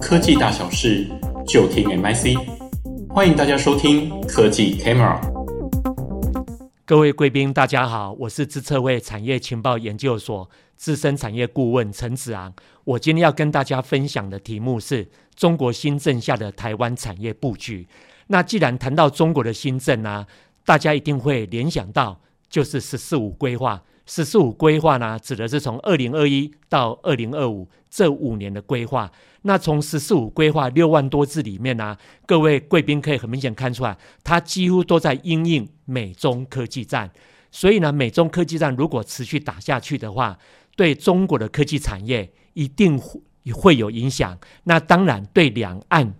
科技大小事，就听 MIC。欢迎大家收听科技 Camera。各位贵宾，大家好，我是资策会产业情报研究所资深产业顾问陈子昂。我今天要跟大家分享的题目是中国新政下的台湾产业布局。那既然谈到中国的新政呢、啊，大家一定会联想到就是“十四五”规划。“十四五”规划呢，指的是从二零二一到二零二五这五年的规划。那从“十四五”规划六万多字里面呢、各位贵宾可以很明显看出来，它几乎都在因应美中科技战。所以呢，美中科技战如果持续打下去的话，对中国的科技产业一定会会有影响。那当然，对两岸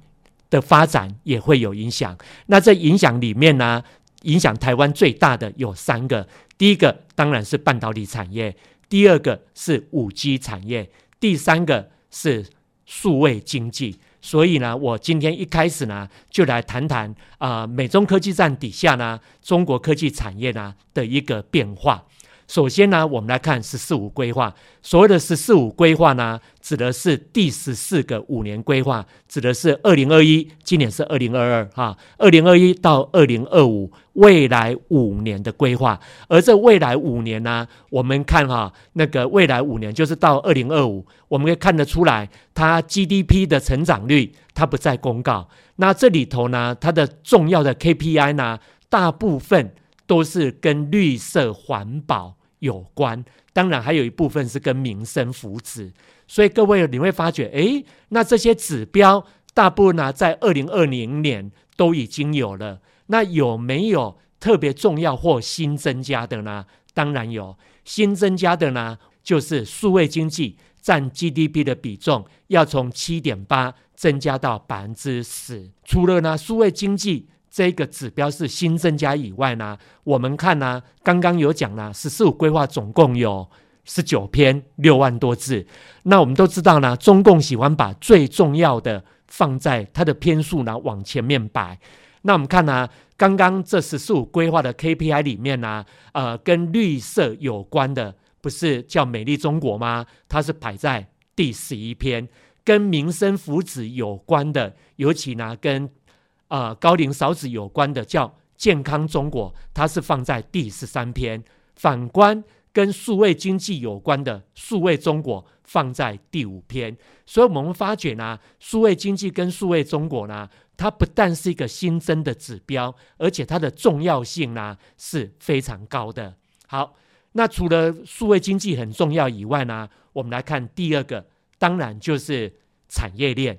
的发展也会有影响。那这影响里面呢，影响台湾最大的有三个。第一个当然是半导体产业，第二个是五 G 产业，第三个是数位经济。所以呢，我今天一开始呢，就来谈谈啊、美中科技战底下呢，中国科技产业呢的一个变化。首先呢，我们来看“十四五”规划。所谓的“十四五”规划呢，指的是第十四个五年规划，指的是二零二一，今年是二零二二，哈，二零二一到二零二五未来五年的规划。而这未来五年呢，我们看哈，那个未来五年就是到二零二五，我们可以看得出来，它 GDP 的成长率它不再公告。那这里头呢，它的重要的 KPI 呢，大部分都是跟绿色环保。有关，当然还有一部分是跟民生福祉，所以各位你会发觉，诶，那这些指标大部分呢，在二零二零年都已经有了。那有没有特别重要或新增加的呢？当然有，新增加的呢，就是数位经济占 GDP 的比重要从七点八增加到百分之十。除了呢，数位经济。这个指标是新增加以外呢，我们看呢，刚刚有讲了，十四五规划总共有十九篇，六万多字。那我们都知道呢，中共喜欢把最重要的放在它的篇数呢往前面摆。那我们看呢，刚刚这十四五规划的 KPI 里面呢，呃，跟绿色有关的不是叫美丽中国吗？它是排在第十一篇。跟民生福祉有关的，尤其呢跟啊、呃，高龄少子有关的叫健康中国，它是放在第十三篇。反观跟数位经济有关的数位中国放在第五篇。所以我们发觉呢，数位经济跟数位中国呢，它不但是一个新增的指标，而且它的重要性呢是非常高的。好，那除了数位经济很重要以外呢，我们来看第二个，当然就是产业链。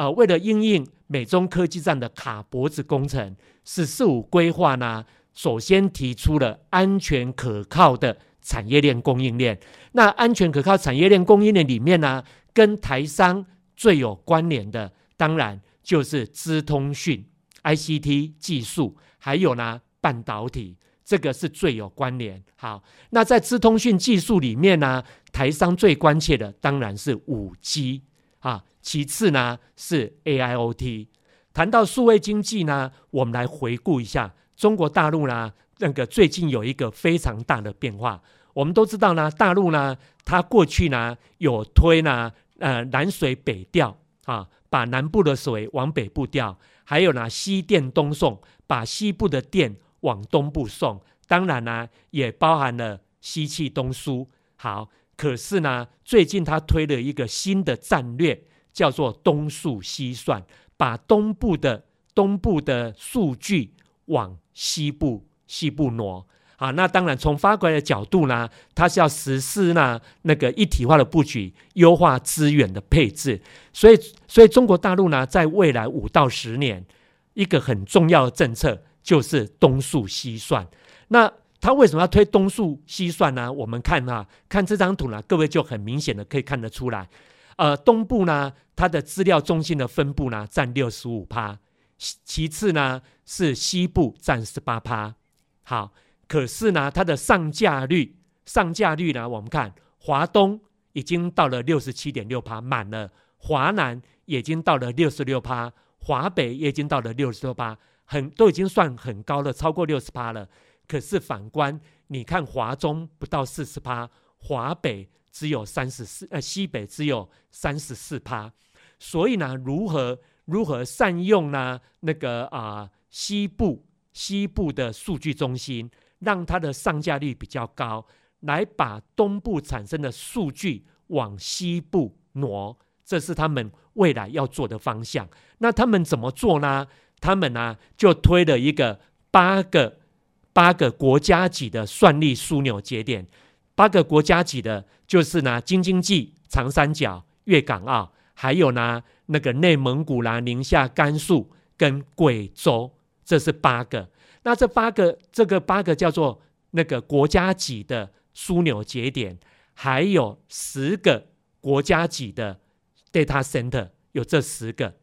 呃，为了应应美中科技战的卡脖子工程，十四五规划呢，首先提出了安全可靠的产业链供应链。那安全可靠产业链供应链里面呢，跟台商最有关联的，当然就是资通讯 ICT 技术，还有呢半导体，这个是最有关联。好，那在资通讯技术里面呢，台商最关切的当然是五 G 啊。其次呢是 AIoT，谈到数位经济呢，我们来回顾一下中国大陆呢，那个最近有一个非常大的变化。我们都知道呢，大陆呢，它过去呢有推呢，呃，南水北调啊，把南部的水往北部调，还有呢西电东送，把西部的电往东部送。当然呢，也包含了西气东输。好，可是呢，最近他推了一个新的战略。叫做东数西算，把东部的东部的数据往西部西部挪。啊，那当然从发改委的角度呢，它是要实施呢那个一体化的布局，优化资源的配置。所以，所以中国大陆呢，在未来五到十年，一个很重要的政策就是东数西算。那它为什么要推东数西算呢？我们看啊，看这张图呢，各位就很明显的可以看得出来。呃，东部呢，它的资料中心的分布呢占六十五趴，其次呢是西部占十八趴。好，可是呢，它的上架率，上架率呢，我们看华东已经到了六十七点六趴，满了；华南已经到了六十六趴，华北也已经到了六十六趴，很都已经算很高了，超过六十趴了。可是反观，你看华中不到四十趴，华北只有三十四，呃，西北只有三十四趴。所以呢，如何如何善用呢？那个啊、西部西部的数据中心，让它的上架率比较高，来把东部产生的数据往西部挪，这是他们未来要做的方向。那他们怎么做呢？他们呢就推了一个八个八个国家级的算力枢纽节点，八个国家级的，就是呢京津冀、长三角、粤港澳。还有呢，那个内蒙古啦、宁夏、甘肃跟贵州，这是八个。那这八个，这个八个叫做那个国家级的枢纽节点，还有十个国家级的 data center，有这十个。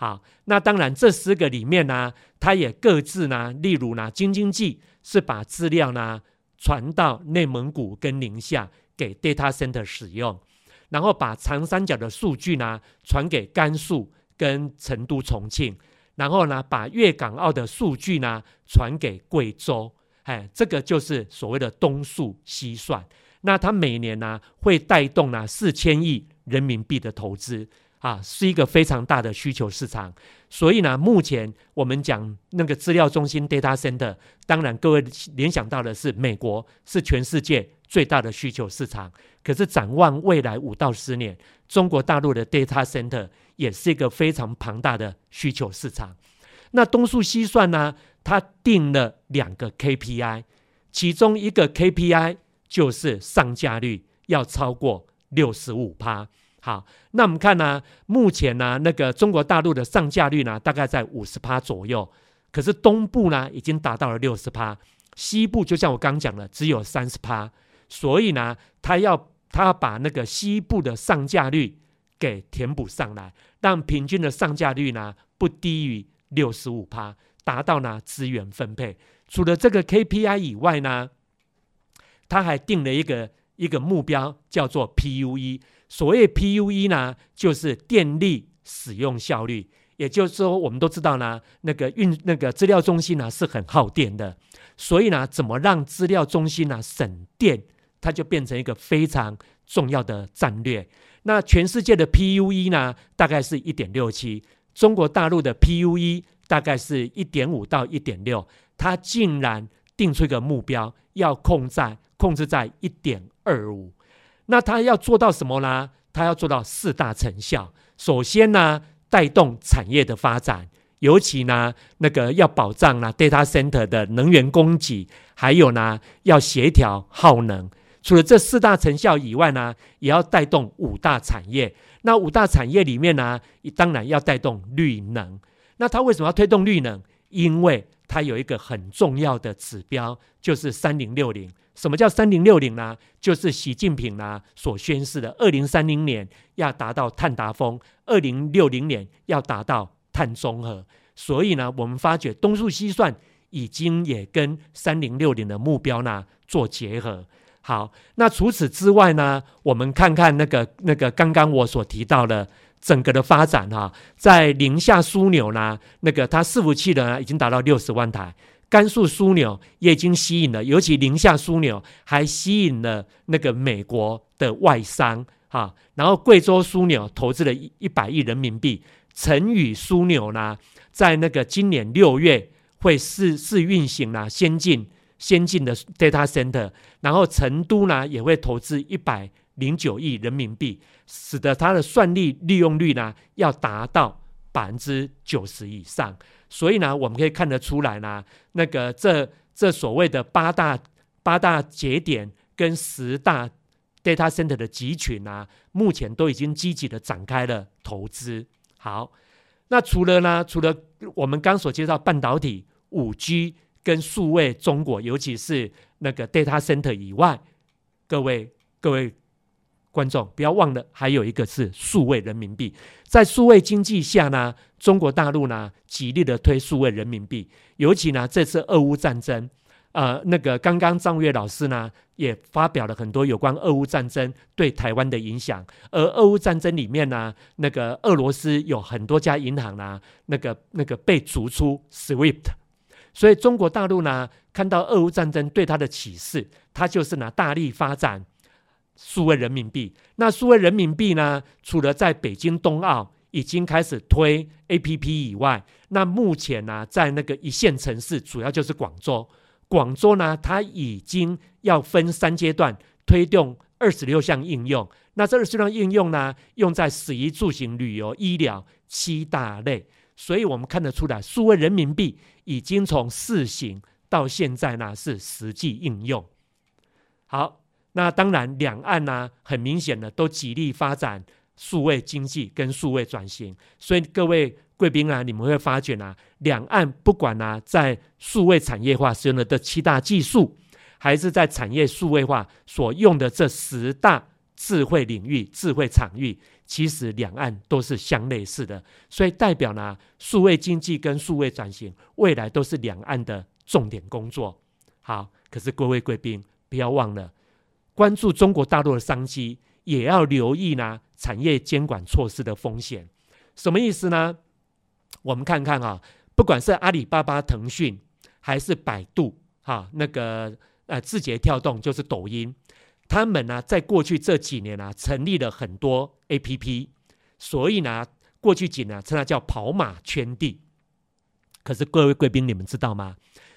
好，那当然这四个里面呢，它也各自呢，例如呢，京津冀是把资料呢传到内蒙古跟宁夏给 data center 使用。然后把长三角的数据呢传给甘肃跟成都、重庆，然后呢把粤港澳的数据呢传给贵州，哎，这个就是所谓的东数西算。那它每年呢会带动呢四千亿人民币的投资。啊，是一个非常大的需求市场，所以呢，目前我们讲那个资料中心 data center，当然各位联想到的是美国是全世界最大的需求市场。可是展望未来五到十年，中国大陆的 data center 也是一个非常庞大的需求市场。那东数西算呢，它定了两个 KPI，其中一个 KPI 就是上架率要超过六十五趴。好，那我们看呢、目前呢、那个中国大陆的上架率呢，大概在五十趴左右。可是东部呢，已经达到了六十趴，西部就像我刚讲的，只有三十趴。所以呢，他要他要把那个西部的上架率给填补上来，让平均的上架率呢不低于六十五趴，达到呢资源分配。除了这个 KPI 以外呢，他还定了一个一个目标，叫做 PUE。所谓 PUE 呢，就是电力使用效率，也就是说，我们都知道呢，那个运那个资料中心呢是很耗电的，所以呢，怎么让资料中心呢省电，它就变成一个非常重要的战略。那全世界的 PUE 呢，大概是一点六七，中国大陆的 PUE 大概是一点五到一点六，它竟然定出一个目标，要控在控制在一点二五。那他要做到什么呢？他要做到四大成效。首先呢，带动产业的发展，尤其呢，那个要保障呢 data center 的能源供给，还有呢，要协调耗能。除了这四大成效以外呢，也要带动五大产业。那五大产业里面呢，当然要带动绿能。那他为什么要推动绿能？因为它有一个很重要的指标，就是三零六零。什么叫三零六零呢？就是习近平呢所宣示的，二零三零年要达到碳达峰，二零六零年要达到碳中和。所以呢，我们发觉东数西算已经也跟三零六零的目标呢做结合。好，那除此之外呢，我们看看那个那个刚刚我所提到的整个的发展哈，在宁夏枢纽呢，那个它伺服器呢已经达到六十万台。甘肃枢纽也已经吸引了，尤其宁夏枢纽还吸引了那个美国的外商哈，然后贵州枢纽投资了一一百亿人民币，成渝枢纽呢，在那个今年六月会试试运行了先进先进的 data center，然后成都呢也会投资一百零九亿人民币，使得它的算力利用率呢要达到百分之九十以上。所以呢，我们可以看得出来呢，那个这这所谓的八大八大节点跟十大 data center 的集群啊，目前都已经积极的展开了投资。好，那除了呢，除了我们刚所介绍半导体、五 G 跟数位中国，尤其是那个 data center 以外，各位各位。观众不要忘了，还有一个是数位人民币。在数位经济下呢，中国大陆呢极力的推数位人民币。尤其呢，这次俄乌战争，呃，那个刚刚张月老师呢也发表了很多有关俄乌战争对台湾的影响。而俄乌战争里面呢，那个俄罗斯有很多家银行呢，那个那个被逐出 SWIFT。所以中国大陆呢看到俄乌战争对它的启示，它就是呢大力发展。数位人民币。那数位人民币呢，除了在北京冬奥已经开始推 APP 以外，那目前呢，在那个一线城市，主要就是广州。广州呢，它已经要分三阶段推动二十六项应用。那这二十六项应用呢，用在食衣住行、旅游、医疗七大类。所以我们看得出来，数位人民币已经从试行到现在呢，是实际应用。好，那当然两岸呢，很明显的都极力发展数位经济跟数位转型。所以各位贵宾啊，你们会发觉呢，两岸不管呢，在数位产业化使用的这七大技术，还是在产业数位化所用的这十大智慧领域、智慧场域。其实两岸都是相类似的，所以代表呢，数位经济跟数位转型未来都是两岸的重点工作。好，可是各位贵宾不要忘了，关注中国大陆的商机，也要留意呢产业监管措施的风险。什么意思呢？我们看看啊，不管是阿里巴巴、腾讯，还是百度，哈，那个呃字节跳动就是抖音。他们呢，在过去这几年呢，成立了很多 APP，所以呢，过去几年称它叫跑马圈地。可是各位贵宾，你们知道吗？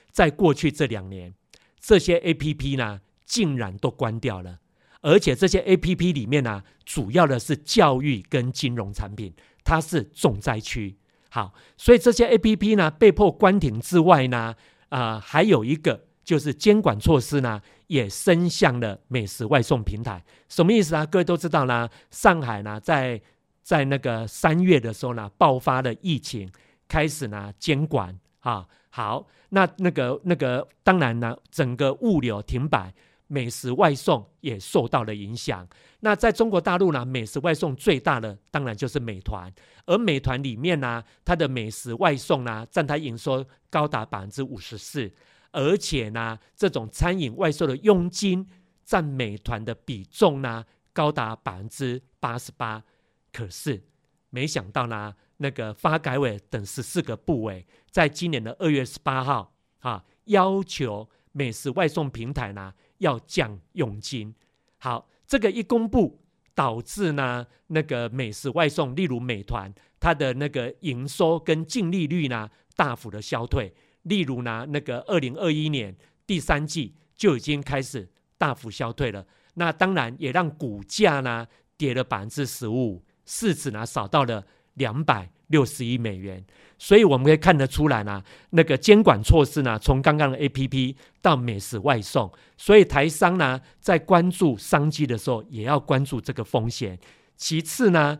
在过去这两年，这些 APP 呢，竟然都关掉了，而且这些 APP 里面呢，主要的是教育跟金融产品，它是重灾区。好，所以这些 APP 呢，被迫关停之外呢，啊、呃，还有一个。就是监管措施呢，也伸向了美食外送平台。什么意思啊？各位都知道呢，上海呢，在在那个三月的时候呢，爆发了疫情，开始呢监管啊。好，那那个那个，当然呢，整个物流停摆，美食外送也受到了影响。那在中国大陆呢，美食外送最大的当然就是美团，而美团里面呢，它的美食外送呢，占它营收高达百分之五十四。而且呢，这种餐饮外售的佣金占美团的比重呢，高达百分之八十八。可是没想到呢，那个发改委等十四个部委，在今年的二月十八号啊，要求美食外送平台呢要降佣金。好，这个一公布，导致呢那个美食外送，例如美团，它的那个营收跟净利率呢大幅的消退。例如呢，那个二零二一年第三季就已经开始大幅消退了，那当然也让股价呢跌了百分之十五，市值呢少到了两百六十亿美元。所以我们可以看得出来呢，那个监管措施呢，从刚刚的 APP 到美食外送，所以台商呢在关注商机的时候，也要关注这个风险。其次呢，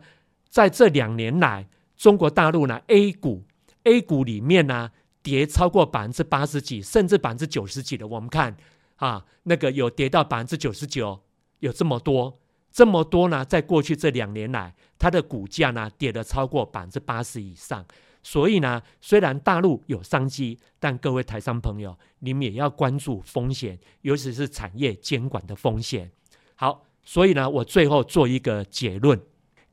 在这两年来，中国大陆呢 A 股 A 股里面呢。跌超过百分之八十几，甚至百分之九十几的，我们看啊，那个有跌到百分之九十九，有这么多，这么多呢？在过去这两年来，它的股价呢跌了超过百分之八十以上。所以呢，虽然大陆有商机，但各位台商朋友，你们也要关注风险，尤其是产业监管的风险。好，所以呢，我最后做一个结论。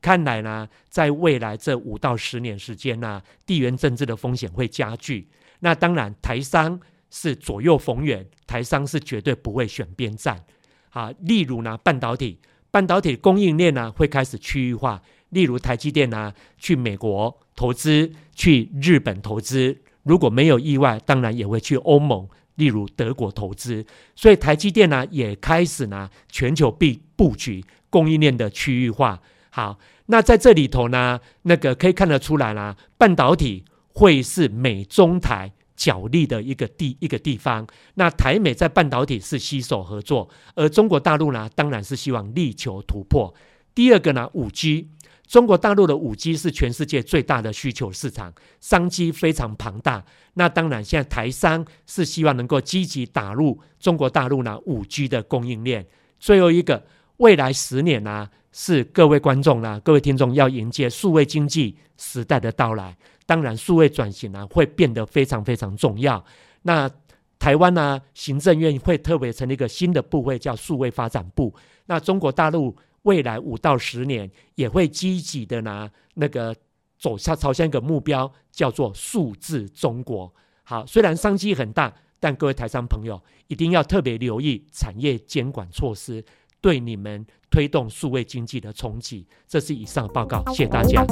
看来呢，在未来这五到十年时间呢，地缘政治的风险会加剧。那当然，台商是左右逢源，台商是绝对不会选边站。啊，例如呢，半导体，半导体供应链呢会开始区域化。例如台积电呢，去美国投资，去日本投资，如果没有意外，当然也会去欧盟，例如德国投资。所以台积电呢，也开始呢全球布布局供应链的区域化。好，那在这里头呢，那个可以看得出来啦，半导体会是美中台角力的一个地一个地方。那台美在半导体是携手合作，而中国大陆呢，当然是希望力求突破。第二个呢，五 G，中国大陆的五 G 是全世界最大的需求市场，商机非常庞大。那当然，现在台商是希望能够积极打入中国大陆呢五 G 的供应链。最后一个，未来十年呢，是各位观众呢，各位听众要迎接数位经济时代的到来。当然，数位转型呢会变得非常非常重要。那台湾呢，行政院会特别成立一个新的部会，叫数位发展部。那中国大陆未来五到十年也会积极的呢，那个走向朝向一个目标，叫做数字中国。好，虽然商机很大，但各位台商朋友一定要特别留意产业监管措施。对你们推动数位经济的重启这是以上报告谢谢大家。